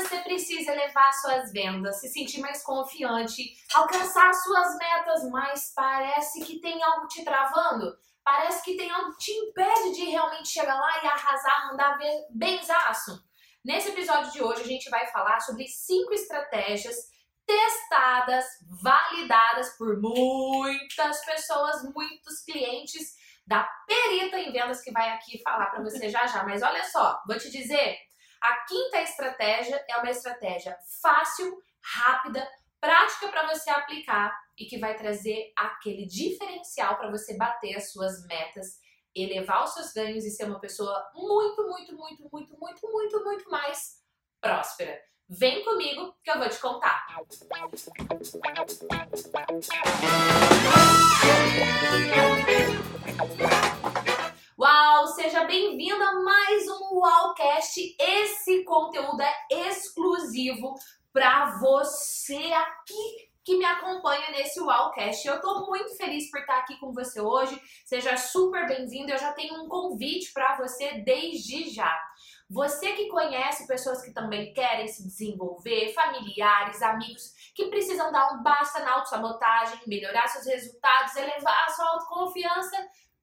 você precisa elevar suas vendas, se sentir mais confiante, alcançar suas metas, mas parece que tem algo te travando? Parece que tem algo que te impede de realmente chegar lá e arrasar, mandar benzaço? Nesse episódio de hoje a gente vai falar sobre cinco estratégias testadas, validadas por muitas pessoas, muitos clientes da perita em vendas que vai aqui falar para você já já. Mas olha só, vou te dizer, a quinta estratégia é uma estratégia fácil, rápida, prática para você aplicar e que vai trazer aquele diferencial para você bater as suas metas, elevar os seus ganhos e ser uma pessoa muito, muito, muito, muito, muito, muito, muito mais próspera. Vem comigo que eu vou te contar. Conteúdo é exclusivo para você aqui que me acompanha nesse Uaucast. Eu tô muito feliz por estar aqui com você hoje. Seja super bem-vindo. Eu já tenho um convite para você desde já. Você que conhece pessoas que também querem se desenvolver, familiares, amigos que precisam dar um basta na autossabotagem, melhorar seus resultados, elevar a sua autoconfiança,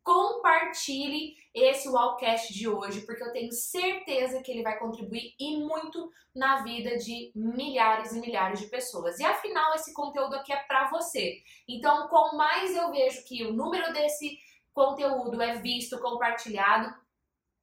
compartilhe esse Wallcast de hoje, porque eu tenho certeza que ele vai contribuir e muito na vida de milhares e milhares de pessoas. E afinal, esse conteúdo aqui é para você. Então, com mais eu vejo que o número desse conteúdo é visto, compartilhado,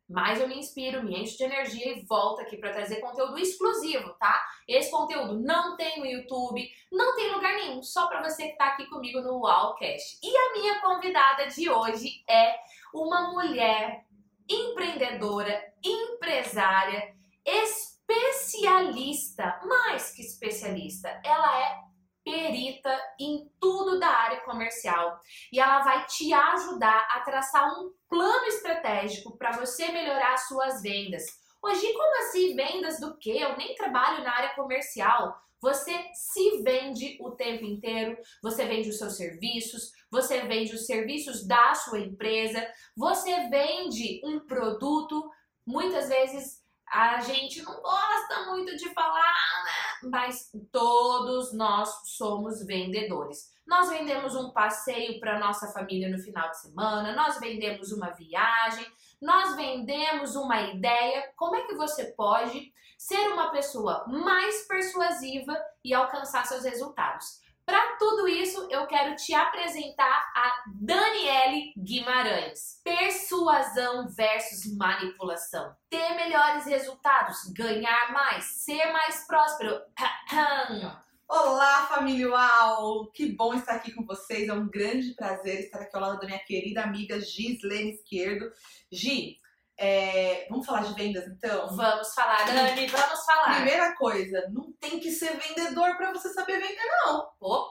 mais eu me inspiro, me encho de energia e volto aqui para trazer conteúdo exclusivo, tá? Esse conteúdo não tem no YouTube, não tem lugar nenhum, só para você que está aqui comigo no Wallcast. E a minha convidada de hoje é uma mulher empreendedora, empresária, especialista, mais que especialista, ela é perita em da área comercial e ela vai te ajudar a traçar um plano estratégico para você melhorar suas vendas. Hoje, como assim vendas do que? Eu nem trabalho na área comercial. Você se vende o tempo inteiro, você vende os seus serviços, você vende os serviços da sua empresa, você vende um produto, muitas vezes a gente não gosta muito de falar, né? Mas todos nós somos vendedores. Nós vendemos um passeio para nossa família no final de semana, nós vendemos uma viagem, nós vendemos uma ideia. Como é que você pode ser uma pessoa mais persuasiva e alcançar seus resultados? Para tudo isso, eu quero te apresentar a Daniele Guimarães. Persuasão versus manipulação. Ter melhores resultados, ganhar mais, ser mais próspero. Olá, família Uau! Que bom estar aqui com vocês. É um grande prazer estar aqui ao lado da minha querida amiga Gislene Esquerdo. Gi, é, vamos falar de vendas então? Vamos falar, Dani, vamos falar. Primeira coisa, não tem que ser vendedor para você saber vender, não. Opa!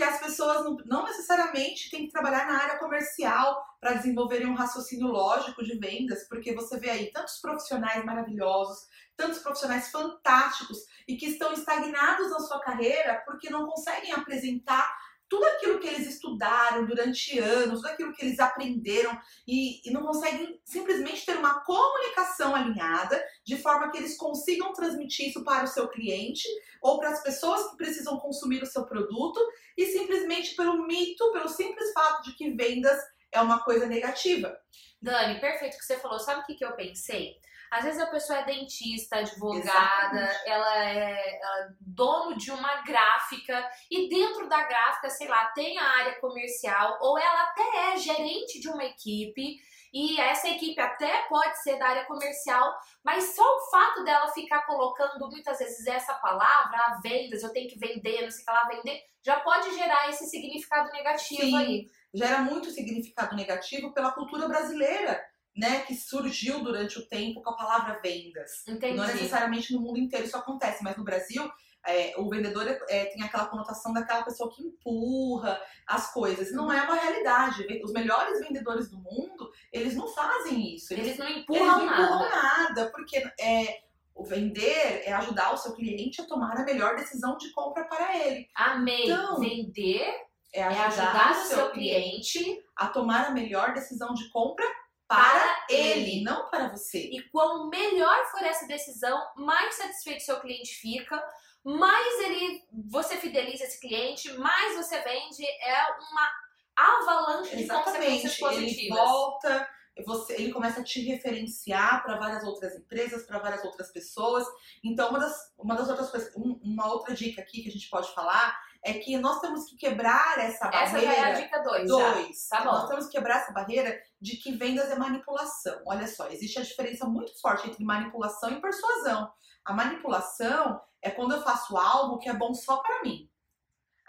Porque as pessoas não, não necessariamente têm que trabalhar na área comercial para desenvolverem um raciocínio lógico de vendas, porque você vê aí tantos profissionais maravilhosos, tantos profissionais fantásticos e que estão estagnados na sua carreira porque não conseguem apresentar tudo aquilo que eles estudaram durante anos, tudo aquilo que eles aprenderam e, e, não conseguem simplesmente ter uma comunicação alinhada de forma que eles consigam transmitir isso para o seu cliente ou para as pessoas que precisam consumir o seu produto e simplesmente pelo mito, pelo simples fato de que vendas é uma coisa negativa. Dani, perfeito o que você falou. Sabe o que, que eu pensei? Às vezes a pessoa é dentista, advogada, ela é, é dono de uma gráfica e dentro da gráfica, sei lá, tem a área comercial ou ela até é gerente de uma equipe e essa equipe até pode ser da área comercial, mas só o fato dela ficar colocando muitas vezes essa palavra, a ah, vendas, eu tenho que vender, não sei o que lá, vender, já pode gerar esse significado negativo Sim, aí. Gera muito significado negativo pela cultura brasileira né, que surgiu durante o tempo com a palavra vendas. Entendi. Não necessariamente no mundo inteiro isso acontece, mas no Brasil é, o vendedor é, tem aquela conotação daquela pessoa que empurra as coisas. Não é uma realidade. Os melhores vendedores do mundo, eles não fazem isso. Eles, eles não empurram, eles não empurram nada. nada. porque é, o vender é ajudar o seu cliente a tomar a melhor decisão de compra para ele. Amei. Então, vender é ajudar, é ajudar o seu cliente, cliente a tomar a melhor decisão de compra para ele, não para você. E quanto melhor for essa decisão, mais satisfeito seu cliente fica, mais ele você fideliza esse cliente, mais você vende, é uma avalanche de consequências Exatamente. Ele positivas. volta, você, ele começa a te referenciar para várias outras empresas, para várias outras pessoas. Então, uma das, uma das outras coisas, um- uma outra dica aqui que a gente pode falar é que nós temos que quebrar essa Essa barreira. já é a dica 2. Dois. Tá bom. Nós temos que quebrar essa barreira de que vendas é manipulação. Olha só, existe a diferença muito forte entre manipulação e persuasão. A manipulação é quando eu faço algo que é bom só para mim.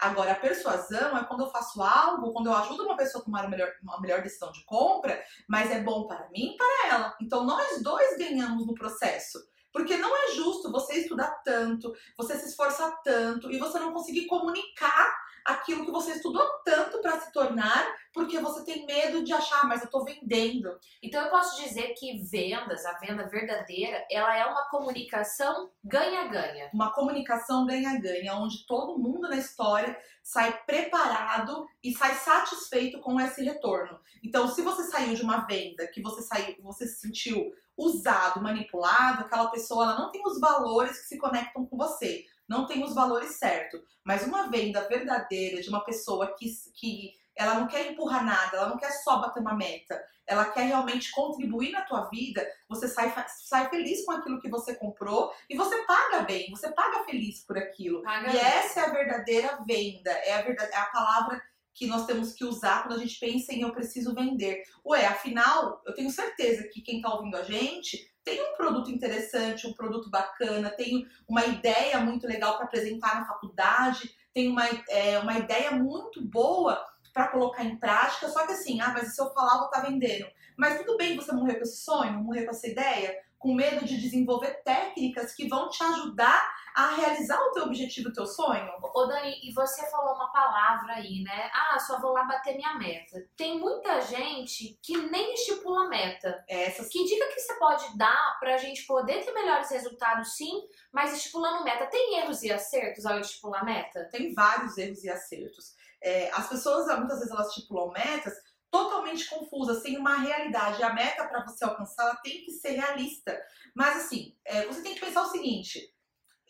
Agora, a persuasão é quando eu faço algo, quando eu ajudo uma pessoa a tomar uma melhor, uma melhor decisão de compra, mas é bom para mim e para ela. Então, nós dois ganhamos no processo. Porque não é justo você estudar tanto, você se esforçar tanto e você não conseguir comunicar aquilo que você estudou tanto para se tornar, porque você tem medo de achar, "Ah, mas eu tô vendendo. Então eu posso dizer que vendas, a venda verdadeira, ela é uma comunicação ganha-ganha. Uma comunicação ganha-ganha, onde todo mundo na história sai preparado e sai satisfeito com esse retorno. Então, se você saiu de uma venda que você saiu, você se sentiu usado, manipulado, aquela pessoa ela não tem os valores que se conectam com você, não tem os valores certos. Mas uma venda verdadeira de uma pessoa que, que ela não quer empurrar nada, ela não quer só bater uma meta, ela quer realmente contribuir na tua vida, você sai, sai feliz com aquilo que você comprou e você paga bem, você paga feliz por aquilo. Paga E bem. essa é a verdadeira venda, é a, verdade, é a palavra que nós temos que usar quando a gente pensa em eu preciso vender. Ué, afinal, eu tenho certeza que quem está ouvindo a gente tem um produto interessante, um produto bacana, tem uma ideia muito legal para apresentar na faculdade, tem uma, é, uma ideia muito boa para colocar em prática, só que assim, ah, mas se eu falar, eu vou estar vendendo. Mas tudo bem você morrer com esse sonho, morrer com essa ideia, com medo de desenvolver técnicas que vão te ajudar a realizar o teu objetivo, o teu sonho. Ô Dani, e você falou uma palavra aí, né? Ah, só vou lá bater minha meta. Tem muita gente que nem estipula meta. Essas Que dica que você pode dar pra gente poder ter melhores resultados, sim, mas estipulando meta? Tem erros e acertos ao estipular meta? tem vários erros e acertos. É, as pessoas, muitas vezes, elas estipulam metas totalmente confusas, sem uma realidade. A meta, para você alcançar, ela tem que ser realista. Mas, assim, é, você tem que pensar o seguinte: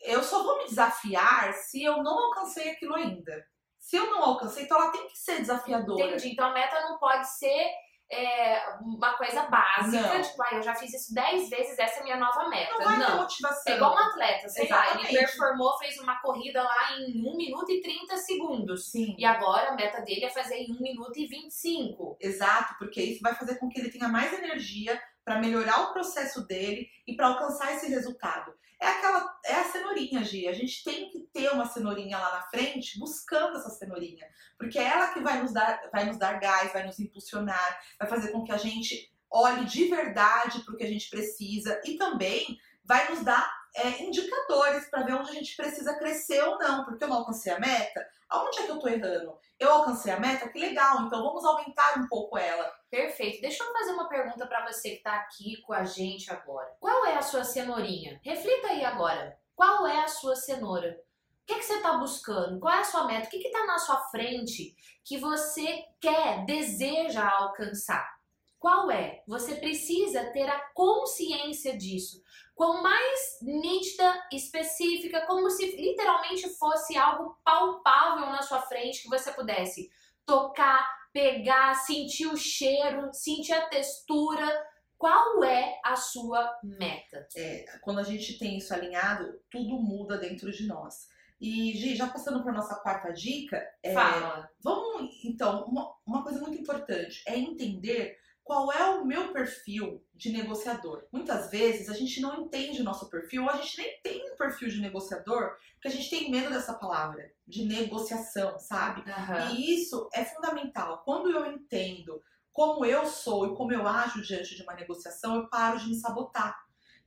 eu só vou me desafiar se eu não alcancei aquilo ainda. Se eu não alcancei, então ela tem que ser desafiadora. Entendi. Então a meta não pode ser é, uma coisa básica, Não. tipo, ah, eu já fiz isso 10 vezes, essa é a minha nova meta. Não vai ter Não. motivação. É igual um atleta, sei lá, ele Exatamente. performou, fez uma corrida lá em 1 minuto e 30 segundos. Sim. E agora a meta dele é fazer em 1 minuto e 25. Exato, porque isso vai fazer com que ele tenha mais energia para melhorar o processo dele e para alcançar esse resultado. É aquela, é a cenourinha, Gi. A gente tem que ter uma cenourinha lá na frente, buscando essa cenourinha, porque é ela que vai nos dar, vai nos dar gás, vai nos impulsionar, vai fazer com que a gente olhe de verdade para o que a gente precisa e também vai nos dar é, indicadores para ver onde a gente precisa crescer ou não, porque eu não alcancei a meta. Aonde é que eu tô errando? Eu alcancei a meta? Que legal, então vamos aumentar um pouco ela. Perfeito. Deixa eu fazer uma pergunta pra você que tá aqui com a gente agora. Qual é a sua cenourinha? Reflita aí agora. Qual é a sua cenoura? O que, que você está buscando? Qual é a sua meta? O que está na sua frente que você quer, deseja alcançar? Qual é? Você precisa ter a consciência disso. Quanto mais nítida, específica, como se literalmente fosse algo palpável na sua frente que você pudesse tocar, pegar, sentir o cheiro, sentir a textura. Qual é a sua meta? É, quando a gente tem isso alinhado, tudo muda dentro de nós. E, Gi, já passando para nossa quarta dica, é, Fala. vamos então, uma, uma coisa muito importante é entender qual é o meu perfil de negociador. Muitas vezes a gente não entende o nosso perfil, ou a gente nem tem um perfil de negociador, porque a gente tem medo dessa palavra, de negociação, sabe? Aham. E isso é fundamental. Quando eu entendo como eu sou e como eu ajo diante de uma negociação, eu paro de me sabotar.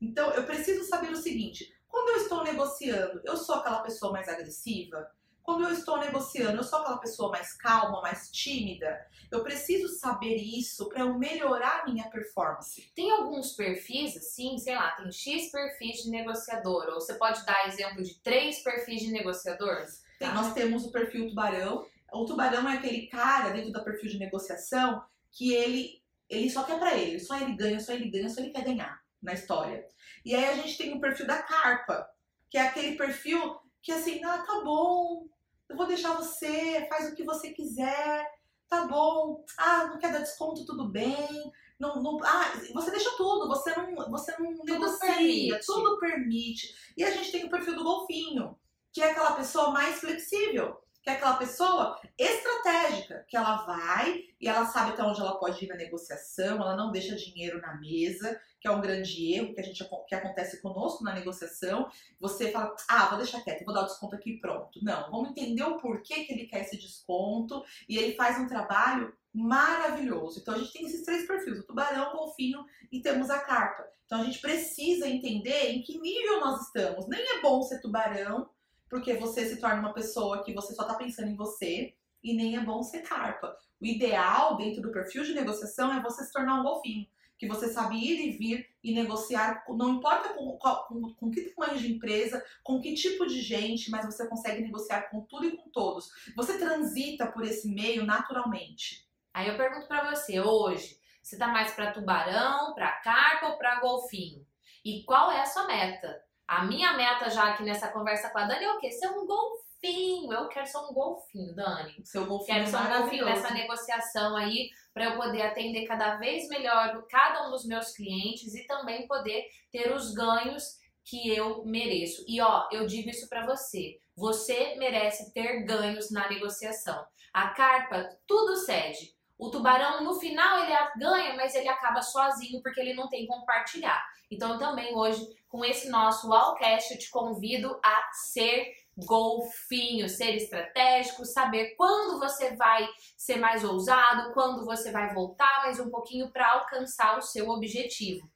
Então, eu preciso saber o seguinte: quando eu estou negociando, eu sou aquela pessoa mais agressiva? Quando eu estou negociando, eu sou aquela pessoa mais calma, mais tímida? Eu preciso saber isso para eu melhorar a minha performance. Tem alguns perfis, assim, sei lá, tem X perfis de negociador, ou você pode dar exemplo de três perfis de negociadores? Tem- Nós temos o perfil tubarão. O tubarão é aquele cara dentro da perfil de negociação que ele ele só quer para ele, só ele ganha, só ele ganha, só ele quer ganhar na história. E aí a gente tem o perfil da carpa, que é aquele perfil que assim, ah, tá bom, eu vou deixar você, faz o que você quiser, tá bom, ah, não quer dar desconto, tudo bem. Não, não, ah, você deixa tudo, você não, você não tudo negocia, permite. tudo permite. E a gente tem o perfil do golfinho, que é aquela pessoa mais flexível que é aquela pessoa estratégica, que ela vai e ela sabe até onde ela pode ir na negociação, ela não deixa dinheiro na mesa, que é um grande erro que, a gente, que acontece conosco na negociação. Você fala, ah, vou deixar quieto, vou dar o desconto aqui pronto. Não, vamos entender o porquê que ele quer esse desconto e ele faz um trabalho maravilhoso. Então a gente tem esses três perfis, o tubarão, o golfinho e temos a carpa. Então a gente precisa entender em que nível nós estamos. Nem é bom ser tubarão, porque você se torna uma pessoa que você só está pensando em você e nem é bom ser carpa. O ideal dentro do perfil de negociação é você se tornar um golfinho, que você sabe ir e vir e negociar, não importa com, com, com que tamanho de empresa, com que tipo de gente, mas você consegue negociar com tudo e com todos. Você transita por esse meio naturalmente. Aí eu pergunto para você hoje, você tá mais para tubarão, para carpa ou para golfinho? E qual é a sua meta? A minha meta já aqui nessa conversa com a Dani é o quê? Ser um golfinho. Eu quero ser um golfinho, Dani. Seu golfinho Quero ser um golfinho nessa negociação aí para eu poder atender cada vez melhor cada um dos meus clientes e também poder ter os ganhos que eu mereço. E ó, eu digo isso para você. Você merece ter ganhos na negociação. A carpa tudo cede. O tubarão, no final, ele ganha, mas ele acaba sozinho porque ele não tem compartilhar. Então, também hoje, com esse nosso Wallcast, eu te convido a ser golfinho, ser estratégico, saber quando você vai ser mais ousado, quando você vai voltar mais um pouquinho para alcançar o seu objetivo.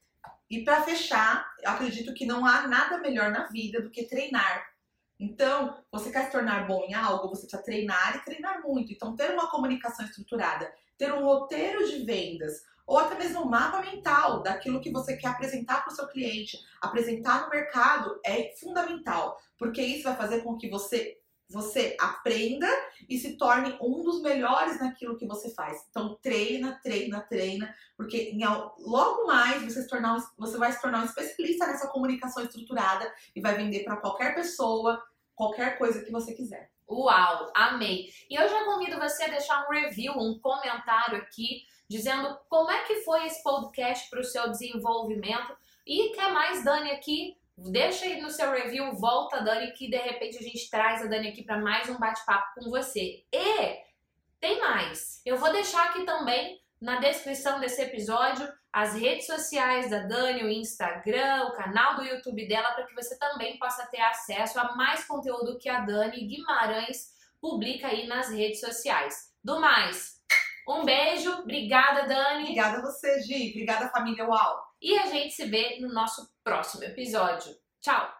E para fechar, acredito que não há nada melhor na vida do que treinar. Então, você quer se tornar bom em algo, você precisa treinar e treinar muito. Então, ter uma comunicação estruturada, ter um roteiro de vendas, ou até mesmo um mapa mental daquilo que você quer apresentar para o seu cliente, apresentar no mercado é fundamental, porque isso vai fazer com que você você aprenda e se torne um dos melhores naquilo que você faz. Então treina, treina, treina, porque em, logo mais você, tornar, você vai se tornar um especialista nessa comunicação estruturada e vai vender para qualquer pessoa, qualquer coisa que você quiser. Uau, amei! E eu já convido você a deixar um review, um comentário aqui, dizendo como é que foi esse podcast para o seu desenvolvimento. E quer mais, Dani, aqui? Deixa aí no seu review, volta, Dani, que de repente a gente traz a Dani aqui para mais um bate-papo com você. E tem mais. Eu vou deixar aqui também na descrição desse episódio as redes sociais da Dani, o Instagram, o canal do YouTube dela, para que você também possa ter acesso a mais conteúdo que a Dani Guimarães publica aí nas redes sociais. Do mais, um beijo, obrigada Dani. Obrigada a você, Gi, obrigada família UAU. E a gente se vê no nosso próximo episódio. Tchau!